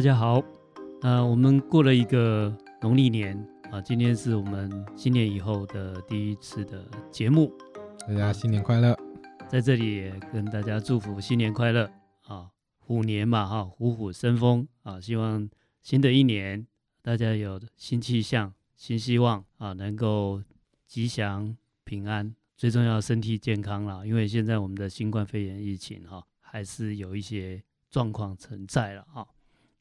大家好。呃，我们过了一个农历年啊，今天是我们新年以后的第一次的节目。大家新年快乐！在这里也跟大家祝福新年快乐啊！虎年嘛，哈，虎虎生风啊！希望新的一年大家有新气象、新希望啊，能够吉祥平安，最重要身体健康啦。因为现在我们的新冠肺炎疫情哈，还是有一些状况存在了哈。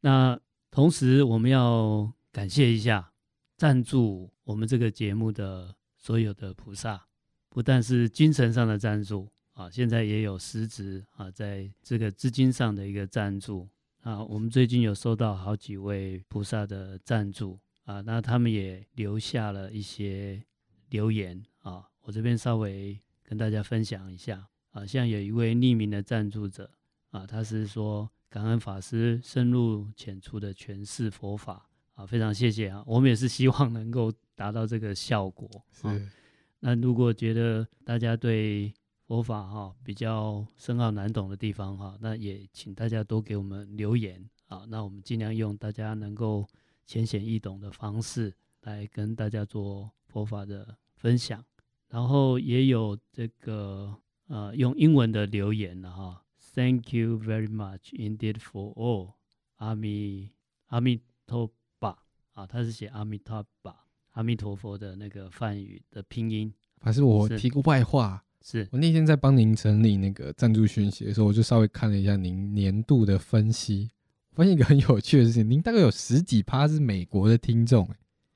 那同时，我们要感谢一下赞助我们这个节目的所有的菩萨，不但是精神上的赞助啊，现在也有实质啊，在这个资金上的一个赞助啊。我们最近有收到好几位菩萨的赞助啊，那他们也留下了一些留言啊，我这边稍微跟大家分享一下啊。像有一位匿名的赞助者啊，他是说。感恩法师深入浅出的诠释佛法啊，非常谢谢啊！我们也是希望能够达到这个效果。是、啊。那如果觉得大家对佛法哈、啊、比较深奥难懂的地方哈、啊，那也请大家多给我们留言啊。那我们尽量用大家能够浅显易懂的方式来跟大家做佛法的分享。然后也有这个呃用英文的留言了哈。啊 Thank you very much indeed for all. 阿弥阿弥陀佛啊，他是写阿弥陀佛，阿弥陀佛的那个梵语的拼音。还是我提个外话，是我那天在帮您整理那个赞助讯息的时候，我就稍微看了一下您年度的分析，发现一个很有趣的事情，您大概有十几趴是美国的听众，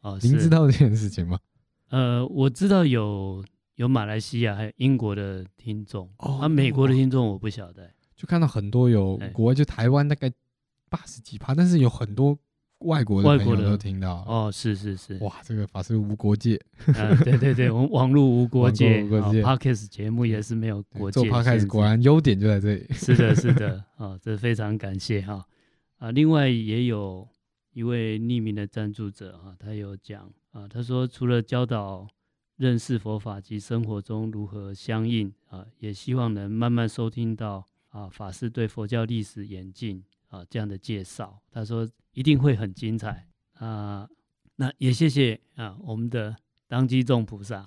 哦，您知道这件事情吗？呃，我知道有有马来西亚还有英国的听众，哦，啊，美国的听众我不晓得。就看到很多有国外，就台湾大概八十几趴，但是有很多外国的朋友都听到。哦，是是是，哇，这个法师无国界。啊、对对对，我们 网络无国界，国界 Podcast 节目也是没有国界。做 Podcast 果然优点就在这里。是的，是的，啊，这非常感谢哈。啊，另外也有一位匿名的赞助者哈，他有讲啊，他说除了教导认识佛法及生活中如何相应啊，也希望能慢慢收听到。啊，法师对佛教历史演进啊这样的介绍，他说一定会很精彩啊。那也谢谢啊，我们的当机众菩萨，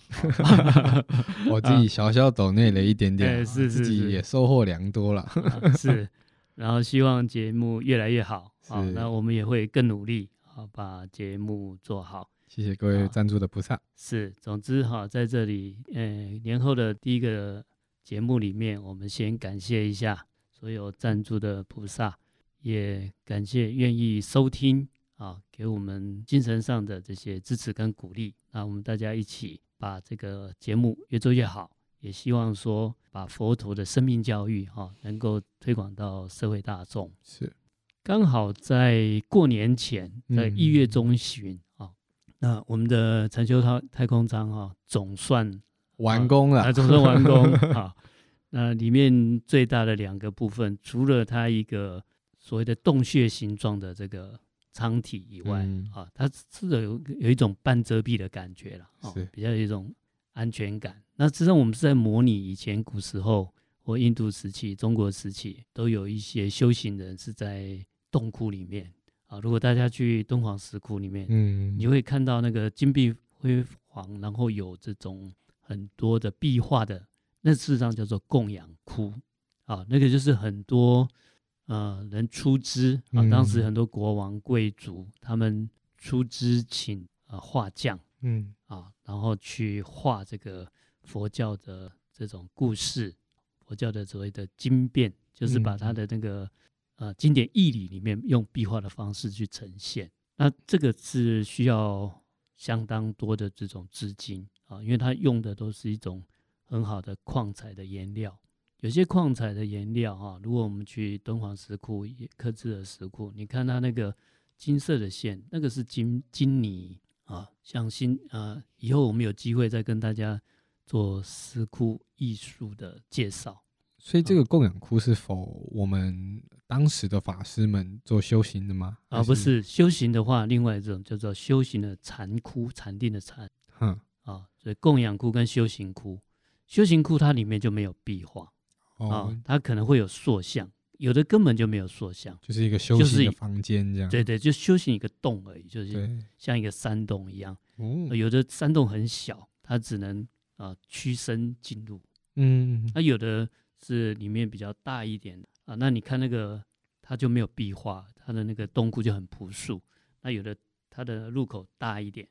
我自己小小抖内了一点点，是，是，是，自己也收获良多了。啊、是，然后希望节目越来越好啊。那我们也会更努力啊，把节目做好。谢谢各位赞助的菩萨、啊。是，总之哈、啊，在这里，呃、欸，年后的第一个。节目里面，我们先感谢一下所有赞助的菩萨，也感谢愿意收听啊，给我们精神上的这些支持跟鼓励。那我们大家一起把这个节目越做越好，也希望说把佛陀的生命教育哈、啊，能够推广到社会大众。是，刚好在过年前，在一月中旬啊，那我们的禅修太太空舱哈，总算。完工了，啊，总算完工。好，那里面最大的两个部分，除了它一个所谓的洞穴形状的这个舱体以外，嗯、啊，它是有有一种半遮蔽的感觉了，啊，比较有一种安全感。那实际上我们是在模拟以前古时候或印度时期、中国时期，都有一些修行人是在洞窟里面啊。如果大家去敦煌石窟里面，嗯，你会看到那个金碧辉煌，然后有这种。很多的壁画的，那事实上叫做供养窟。啊，那个就是很多呃人出资啊，当时很多国王贵族他们出资请啊画匠，嗯。啊，然后去画这个佛教的这种故事，佛教的所谓的经变，就是把他的那个呃经典义理里面用壁画的方式去呈现，那这个是需要相当多的这种资金。啊，因为它用的都是一种很好的矿材的颜料，有些矿材的颜料哈，如果我们去敦煌石窟、刻制的石窟，你看它那个金色的线，那个是金金泥啊。像新啊，以后我们有机会再跟大家做石窟艺术的介绍。所以这个供养窟是否我们当时的法师们做修行的吗？啊，不是修行的话，另外一种叫做修行的禅窟，禅定的禅。嗯。啊，所以供养窟跟修行窟，修行窟它里面就没有壁画，哦，它可能会有塑像，有的根本就没有塑像，就是一个修行的房间这样。对对，就修行一个洞而已，就是像一个山洞一样。哦有的山洞很小，它只能啊屈身进入。嗯，那有的是里面比较大一点的啊，那你看那个它就没有壁画，它的那个洞窟就很朴素。那有的它的入口大一点，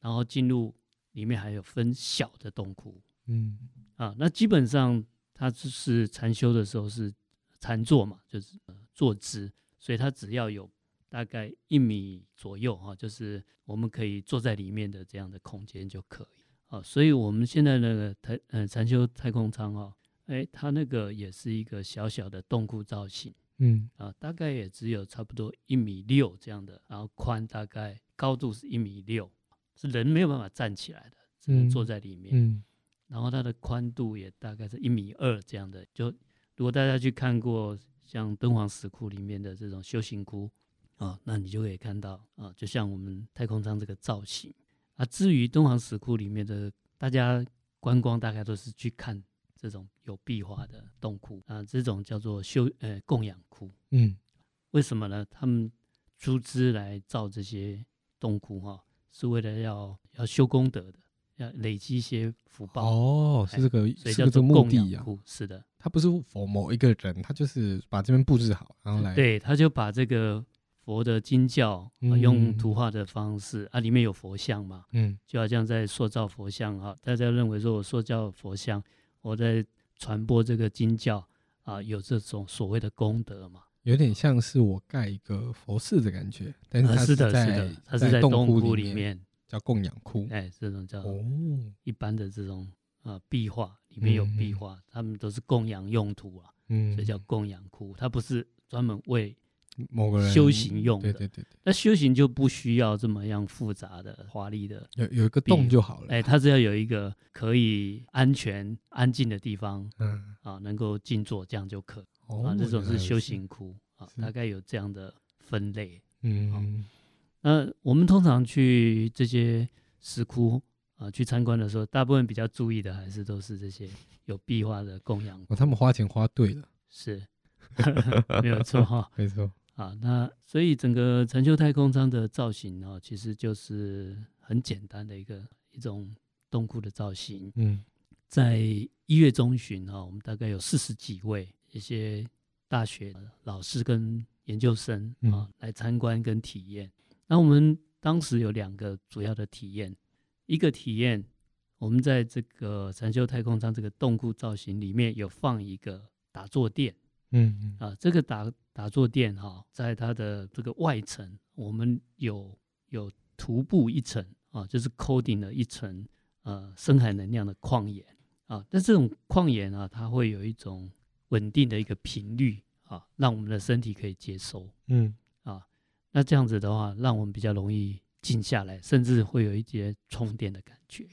然后进入里面还有分小的洞窟。嗯，啊，那基本上它就是禅修的时候是禅坐嘛，就是坐姿，所以它只要有大概一米左右哈，就是我们可以坐在里面的这样的空间就可以。啊，所以我们现在那个太嗯禅修太空舱哦，哎，它那个也是一个小小的洞窟造型，嗯啊，大概也只有差不多一米六这样的，然后宽大概高度是一米六，是人没有办法站起来的，只能坐在里面，嗯，嗯，然后它的宽度也大概是一米二这样的。就如果大家去看过像敦煌石窟里面的这种修行窟啊，那你就可以看到啊，就像我们太空舱这个造型。啊，至于敦煌石窟里面的，大家观光大概都是去看这种有壁画的洞窟啊，这种叫做修呃供养窟。嗯，为什么呢？他们出资来造这些洞窟哈，是为了要要修功德的，要累积一些福报。哦，是这个，所以叫做供养库。是的，他不是佛某一个人，他就是把这边布置好，然后来。对，他就把这个。佛的经教，啊、用图画的方式、嗯、啊，里面有佛像嘛，嗯，就好像在塑造佛像哈。大家认为说我塑造佛像，我在传播这个经教啊，有这种所谓的功德嘛？有点像是我盖一个佛寺的感觉，但是它是在，是的，是的，它是在洞窟里面叫供养窟，哎，这种叫哦一般的这种啊壁画里面有壁画，他、嗯、们都是供养用途啊，嗯，所以叫供养窟，它不是专门为。某个人修行用的，对对对，对，那修行就不需要这么样复杂的、华丽的，有有一个洞就好了。哎，它只要有一个可以安全、安静的地方，嗯啊，能够静坐，这样就可。哦，啊，这种是修行窟啊，大概有这样的分类。嗯，那我们通常去这些石窟啊，去参观的时候，大部分比较注意的还是都是这些有壁画的供养。哦，他们花钱花对了，是，没有错哈，没错。啊，那所以整个禅修太空舱的造型呢，其实就是很简单的一个一种洞窟的造型。嗯，在一月中旬啊，我们大概有四十几位一些大学老师跟研究生啊来参观跟体验。那我们当时有两个主要的体验，一个体验我们在这个禅修太空舱这个洞窟造型里面有放一个打坐垫。嗯啊，这个打打坐垫哈，在它的这个外层，我们有有徒步一层啊，就是 coating 了一层呃深海能量的矿岩啊。但这种矿岩啊，它会有一种稳定的一个频率啊，让我们的身体可以接收。嗯啊，那这样子的话，让我们比较容易静下来，甚至会有一些充电的感觉。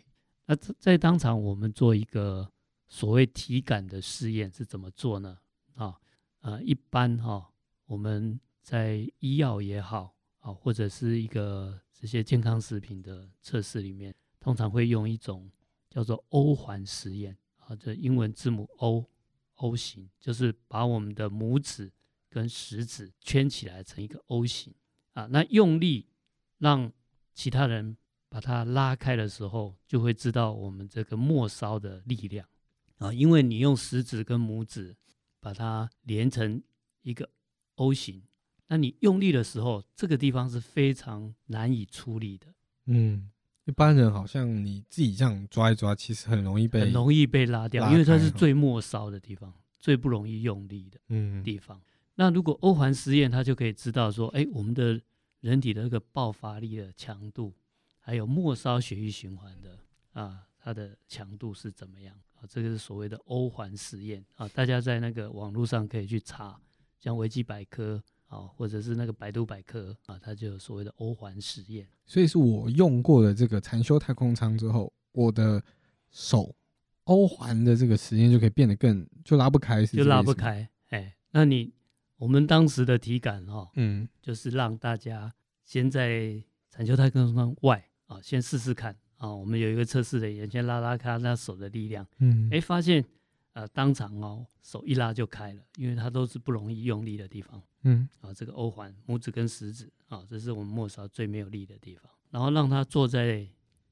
那在当场我们做一个所谓体感的试验是怎么做呢？啊？呃，一般哈、哦，我们在医药也好啊，或者是一个这些健康食品的测试里面，通常会用一种叫做欧环实验啊，这英文字母 O 型，就是把我们的拇指跟食指圈起来成一个 O 型啊，那用力让其他人把它拉开的时候，就会知道我们这个末梢的力量啊，因为你用食指跟拇指。把它连成一个 O 型，那你用力的时候，这个地方是非常难以出力的。嗯，一般人好像你自己这样抓一抓，其实很容易被很容易被拉掉，因为它是最末梢的地方，最不容易用力的地方。嗯、那如果欧环实验，它就可以知道说，哎，我们的人体的那个爆发力的强度，还有末梢血液循环的啊，它的强度是怎么样？啊，这个是所谓的欧环实验啊，大家在那个网络上可以去查，像维基百科啊，或者是那个百度百科啊，它就有所谓的欧环实验。所以是我用过了这个禅修太空舱之后，我的手欧环的这个实验就可以变得更就拉不开，是就拉不开。哎，那你我们当时的体感哦，嗯，就是让大家先在禅修太空舱外啊，先试试看。啊、哦，我们有一个测试的，眼先拉拉开那手的力量，嗯，哎，发现啊、呃，当场哦，手一拉就开了，因为它都是不容易用力的地方。嗯，啊，这个欧环拇指跟食指啊，这是我们末梢最没有力的地方。然后让他坐在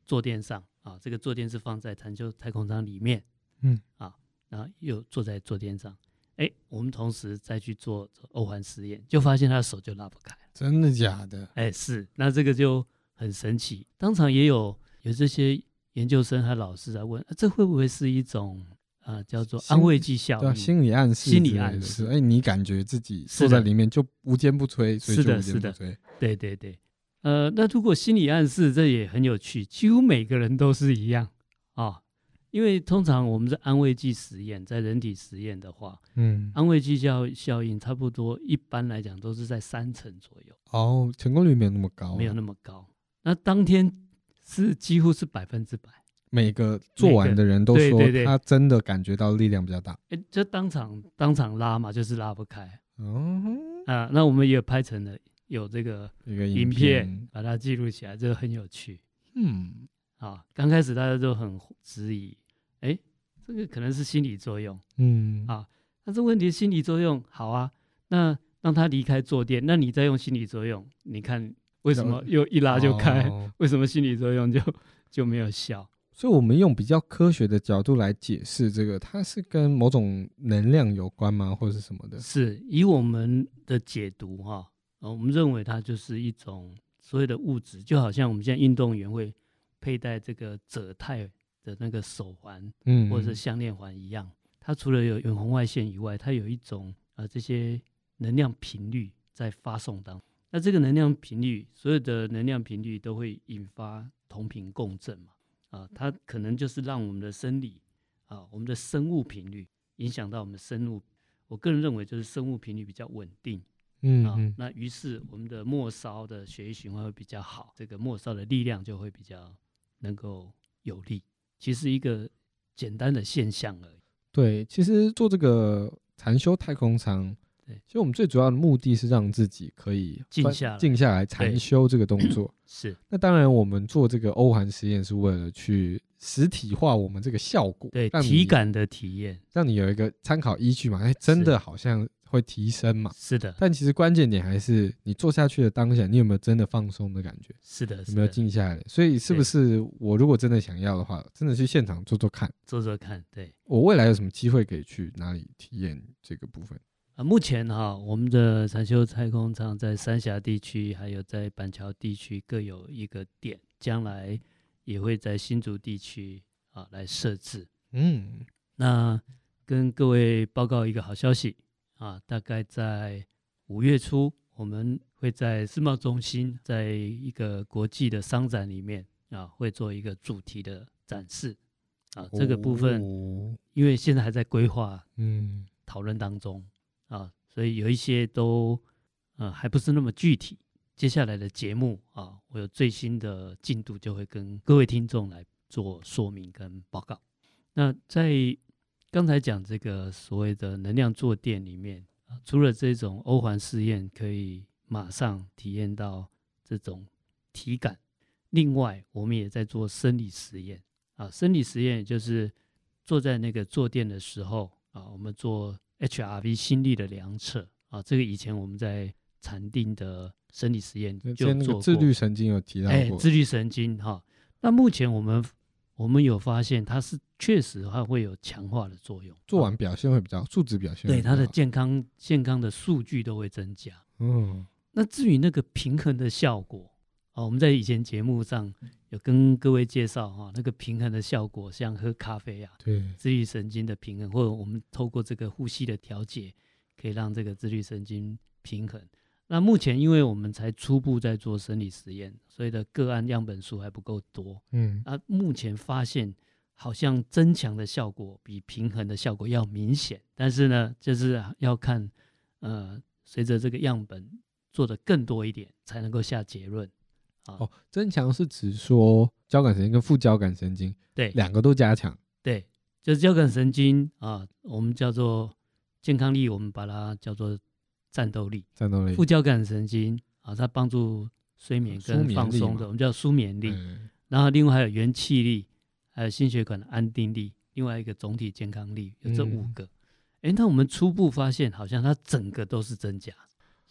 坐垫上啊，这个坐垫是放在禅修太空舱里面。嗯，啊，然后又坐在坐垫上，哎，我们同时再去做欧环实验，就发现他的手就拉不开。真的假的？哎，是，那这个就很神奇。当场也有有这些研究生和老师在问，啊，这会不会是一种？啊，叫做安慰剂效应，对，心理暗示，心理暗示。哎，你感觉自己坐在里面就无坚不摧，是的，是的，对对对。呃，那如果心理暗示，这也很有趣，几乎每个人都是一样啊、哦。因为通常我们是安慰剂实验，在人体实验的话，嗯，安慰剂效效应差不多，一般来讲都是在三成左右。哦，成功率没有那么高、啊，没有那么高。那当天是几乎是百分之百。每个做完的人都说他真的感觉到力量比较大。哎、欸，就当场当场拉嘛，就是拉不开。哦，啊，那我们也拍成了有这个影片，把它记录起来，这个很有趣。嗯，啊，刚开始大家都很质疑，哎、欸，这个可能是心理作用。嗯，啊，但是问题心理作用好啊，那让他离开坐垫，那你再用心理作用，你看为什么又一拉就开？哦、为什么心理作用就就没有效？所以，我们用比较科学的角度来解释这个，它是跟某种能量有关吗，或者是什么的？是以我们的解读哈，我们认为它就是一种所谓的物质，就好像我们现在运动员会佩戴这个泽泰的那个手环，嗯，或者是项链环一样。它除了有远红外线以外，它有一种呃这些能量频率在发送当中。那这个能量频率，所有的能量频率都会引发同频共振嘛。啊，它可能就是让我们的生理啊，我们的生物频率影响到我们的生物。我个人认为，就是生物频率比较稳定，嗯，啊，那于是我们的末梢的血液循环会比较好，这个末梢的力量就会比较能够有力。其实一个简单的现象而已。对，其实做这个禅修太空舱。对，其实我们最主要的目的是让自己可以静下来，静下来禅修这个动作。是。那当然，我们做这个欧环实验是为了去实体化我们这个效果，对，体感的体验，让你有一个参考依据嘛。哎，真的好像会提升嘛。是的。但其实关键点还是你做下去的当下，你有没有真的放松的感觉？是的。有没有静下来？所以是不是我如果真的想要的话，真的去现场做做看，做做看。对。我未来有什么机会可以去哪里体验这个部分？啊，目前哈，我们的禅修太空舱在三峡地区，还有在板桥地区各有一个点，将来也会在新竹地区啊来设置。嗯，那跟各位报告一个好消息啊，大概在五月初，我们会在世贸中心，在一个国际的商展里面啊，会做一个主题的展示。啊，这个部分因为现在还在规划，嗯，讨论当中。啊，所以有一些都，呃，还不是那么具体。接下来的节目啊，我有最新的进度，就会跟各位听众来做说明跟报告。那在刚才讲这个所谓的能量坐垫里面啊，除了这种欧环试验可以马上体验到这种体感，另外我们也在做生理实验啊。生理实验就是坐在那个坐垫的时候啊，我们做。HRV 心率的量测啊，这个以前我们在禅定的生理实验就做过。自律神经有提到过。哎，自律神经哈，那目前我们我们有发现，它是确实它会有强化的作用。做完表现会比较，数值表现对它的健康健康的数据都会增加。嗯，那至于那个平衡的效果。哦，我们在以前节目上有跟各位介绍哈，那个平衡的效果，像喝咖啡啊，对，自律神经的平衡，或者我们透过这个呼吸的调节，可以让这个自律神经平衡。那目前因为我们才初步在做生理实验，所以的个案样本数还不够多。嗯，啊目前发现好像增强的效果比平衡的效果要明显，但是呢，就是要看呃，随着这个样本做的更多一点，才能够下结论。哦，增强是指说交感神经跟副交感神经，对，两个都加强。对，就是交感神经啊，我们叫做健康力，我们把它叫做战斗力。战斗力。副交感神经啊，它帮助睡眠跟放松的，我们叫舒眠力。嗯。然后另外还有元气力，还有心血管的安定力另外一个总体健康力，有这五个。哎、嗯，那我们初步发现，好像它整个都是增加。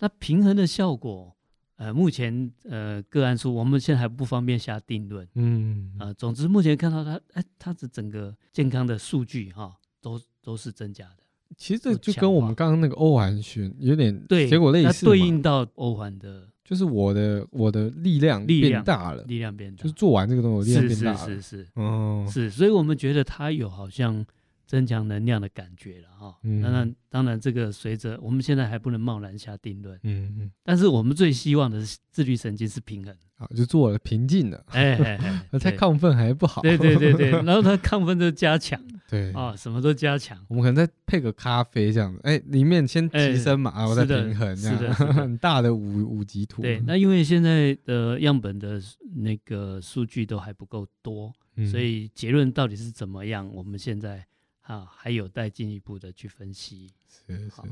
那平衡的效果，呃，目前呃个案数，我们现在还不方便下定论。嗯啊、呃，总之目前看到它，哎，它的整个健康的数据哈、哦，都都是增加的。其实这就跟我们刚刚那个欧环旋有点对结果类似，对应到欧环的。就是我的我的力量变大了，力量变大，就是做完这个东西，力量变大了，是是是是，哦，是，所以我们觉得它有好像增强能量的感觉了哈。当然，当然这个随着我们现在还不能贸然下定论，嗯嗯，但是我们最希望的是自律神经是平衡。啊，就做了平静的，哎，那太亢奋还不好。对对对对，然后它亢奋就加强，对。啊，什么都加强。我们可能再配个咖啡这样子，哎，里面先提升嘛，然后再平衡，这样。很大的五五级图。对，那因为现在的样本的那个数据都还不够多，所以结论到底是怎么样，我们现在啊还有待进一步的去分析。是是。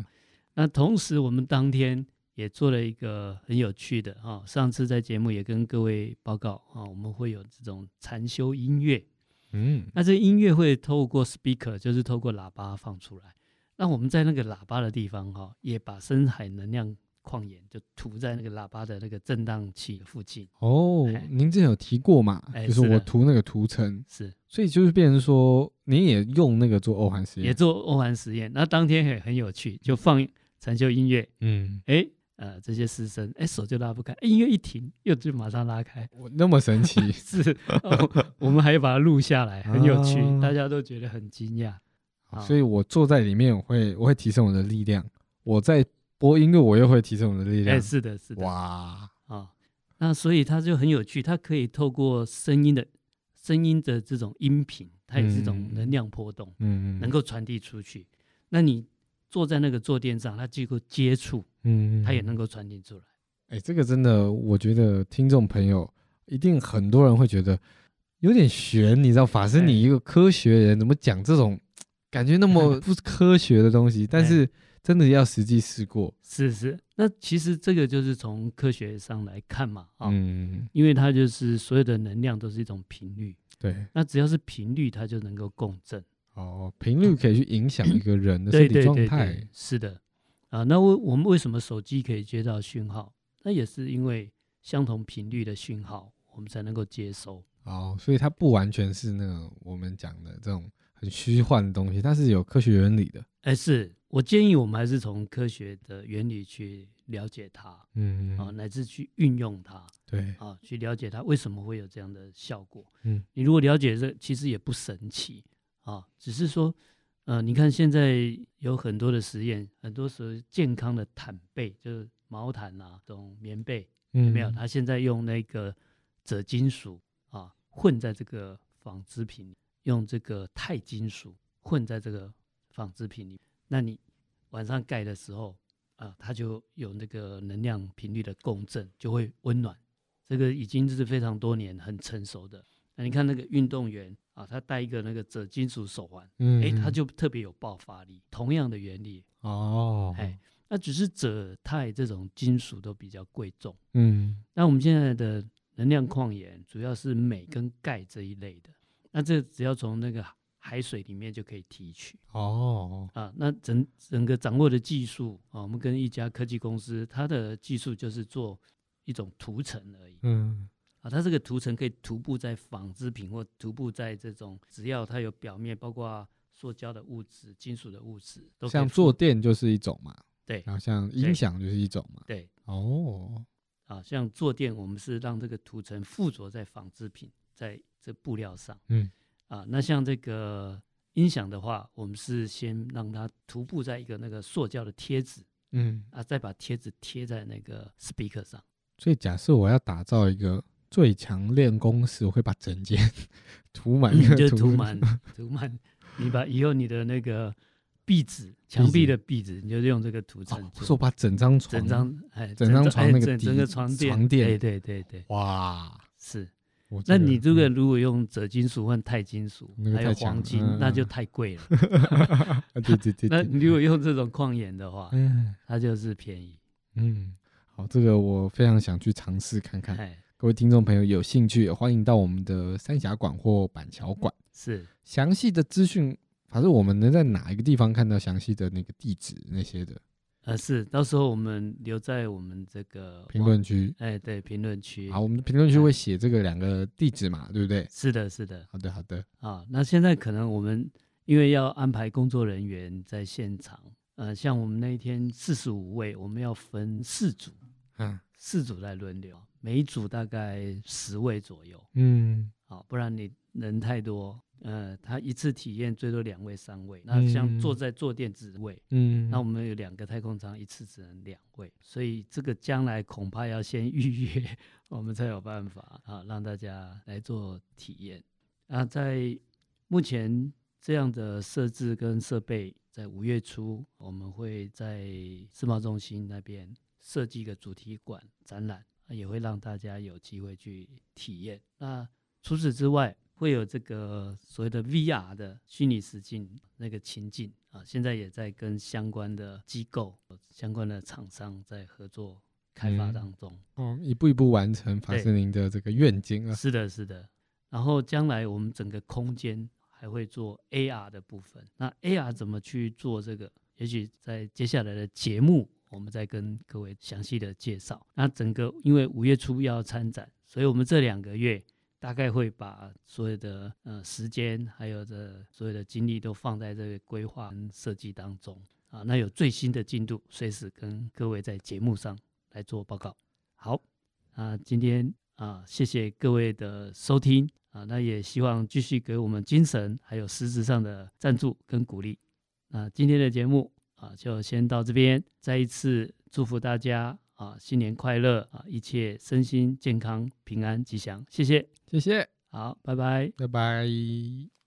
那同时我们当天。也做了一个很有趣的哈，上次在节目也跟各位报告啊，我们会有这种禅修音乐，嗯，那这音乐会透过 speaker，就是透过喇叭放出来。那我们在那个喇叭的地方哈，也把深海能量矿盐就涂在那个喇叭的那个振荡器附近。哦，您之前有提过嘛？就是我涂那个涂层，是，所以就是变成说，您也用那个做欧环实验，也做欧环实验。那当天也很有趣，就放禅修音乐，嗯，哎。呃，这些师生，哎，手就拉不开，音乐一停，又就马上拉开，我那么神奇，是，我们还要把它录下来，很有趣，啊、大家都觉得很惊讶。所以我坐在里面，我会我会提升我的力量；我在播音乐，我又会提升我的力量。哎，是的，是的。哇，啊，那所以它就很有趣，它可以透过声音的声音的这种音频，它也是一种能量波动，嗯，能够传递出去。那你。坐在那个坐垫上，它经过接触，嗯，它也能够传递出来。哎、欸，这个真的，我觉得听众朋友一定很多人会觉得有点悬，你知道，法师，你一个科学人怎么讲这种感觉那么 不科学的东西？但是真的要实际试过，是是。那其实这个就是从科学上来看嘛，啊，嗯，因为它就是所有的能量都是一种频率，对，那只要是频率，它就能够共振。哦，频率可以去影响一个人的身体状态。是的，啊，那为我们为什么手机可以接到讯号？那也是因为相同频率的讯号，我们才能够接收。哦，所以它不完全是那个我们讲的这种很虚幻的东西，它是有科学原理的。哎，是我建议我们还是从科学的原理去了解它，嗯，啊，乃至去运用它，对，啊，去了解它为什么会有这样的效果。嗯，你如果了解这，其实也不神奇。啊，只是说，呃，你看现在有很多的实验，很多时候健康的毯被，就是毛毯啊，这种棉被，有没有？它现在用那个锗金属啊，混在这个纺织品，用这个钛金属混在这个纺织品里，那你晚上盖的时候啊，它就有那个能量频率的共振，就会温暖。这个已经是非常多年很成熟的。那你看那个运动员。啊，他戴一个那个锗金属手环，嗯，哎，他就特别有爆发力。同样的原理哦，哎，那只是锗、钛这种金属都比较贵重，嗯。那我们现在的能量矿盐主要是镁跟钙这一类的，那这只要从那个海水里面就可以提取哦。啊，那整整个掌握的技术啊，我们跟一家科技公司，它的技术就是做一种涂层而已，嗯。啊，它这个涂层可以涂布在纺织品或涂布在这种，只要它有表面，包括塑胶的物质、金属的物质，都像坐垫就是一种嘛。对，然后像音响就是一种嘛。对，哦，啊，像坐垫，我们是让这个涂层附着在纺织品，在这布料上。嗯，啊，那像这个音响的话，我们是先让它涂布在一个那个塑胶的贴纸，嗯，啊，再把贴纸贴在那个 speaker 上。所以假设我要打造一个。最强练功室，我会把整间 涂满，就涂满，涂满。你把以后你的那个壁纸，墙壁的壁纸，你就用这个涂层。说把整张床，整张哎，整张床那个整个床垫，床垫，对对对对。哇，是。那你这个如果用锗金属换钛金属，还有黄金，那就太贵了。对对对。那你如果用这种矿盐的话，嗯它就是便宜。嗯，好，这个我非常想去尝试看看。各位听众朋友有兴趣，欢迎到我们的三峡馆或板桥馆。是详细的资讯，反正我们能在哪一个地方看到详细的那个地址那些的？呃，是，到时候我们留在我们这个评论区。哎，对，评论区。好，我们的评论区会写这个两个地址嘛，对不对？是的，是的。好的，好的。啊，那现在可能我们因为要安排工作人员在现场，呃，像我们那一天四十五位，我们要分四组，嗯，四组在轮流，每一组大概十位左右。嗯，好，不然你人太多。呃，他一次体验最多两位、三位。那像坐在坐垫职位，嗯，那我们有两个太空舱，一次只能两位，所以这个将来恐怕要先 预约，我们才有办法啊，让大家来做体验。啊，在目前这样的设置跟设备，在五月初我们会在世贸中心那边设计一个主题馆展览，也会让大家有机会去体验。那除此之外，会有这个所谓的 VR 的虚拟实境那个情境啊，现在也在跟相关的机构、相关的厂商在合作开发当中。哦，一步一步完成法师您的这个愿景啊。是的，是的。然后将来我们整个空间还会做 AR 的部分。那 AR 怎么去做这个？也许在接下来的节目，我们再跟各位详细的介绍。那整个因为五月初要参展，所以我们这两个月。大概会把所有的呃时间，还有这所有的精力都放在这个规划跟设计当中啊。那有最新的进度，随时跟各位在节目上来做报告。好，啊，今天啊，谢谢各位的收听啊。那也希望继续给我们精神还有实质上的赞助跟鼓励。那今天的节目啊，就先到这边，再一次祝福大家。啊，新年快乐啊！一切身心健康、平安吉祥，谢谢，谢谢，好，拜拜，拜拜。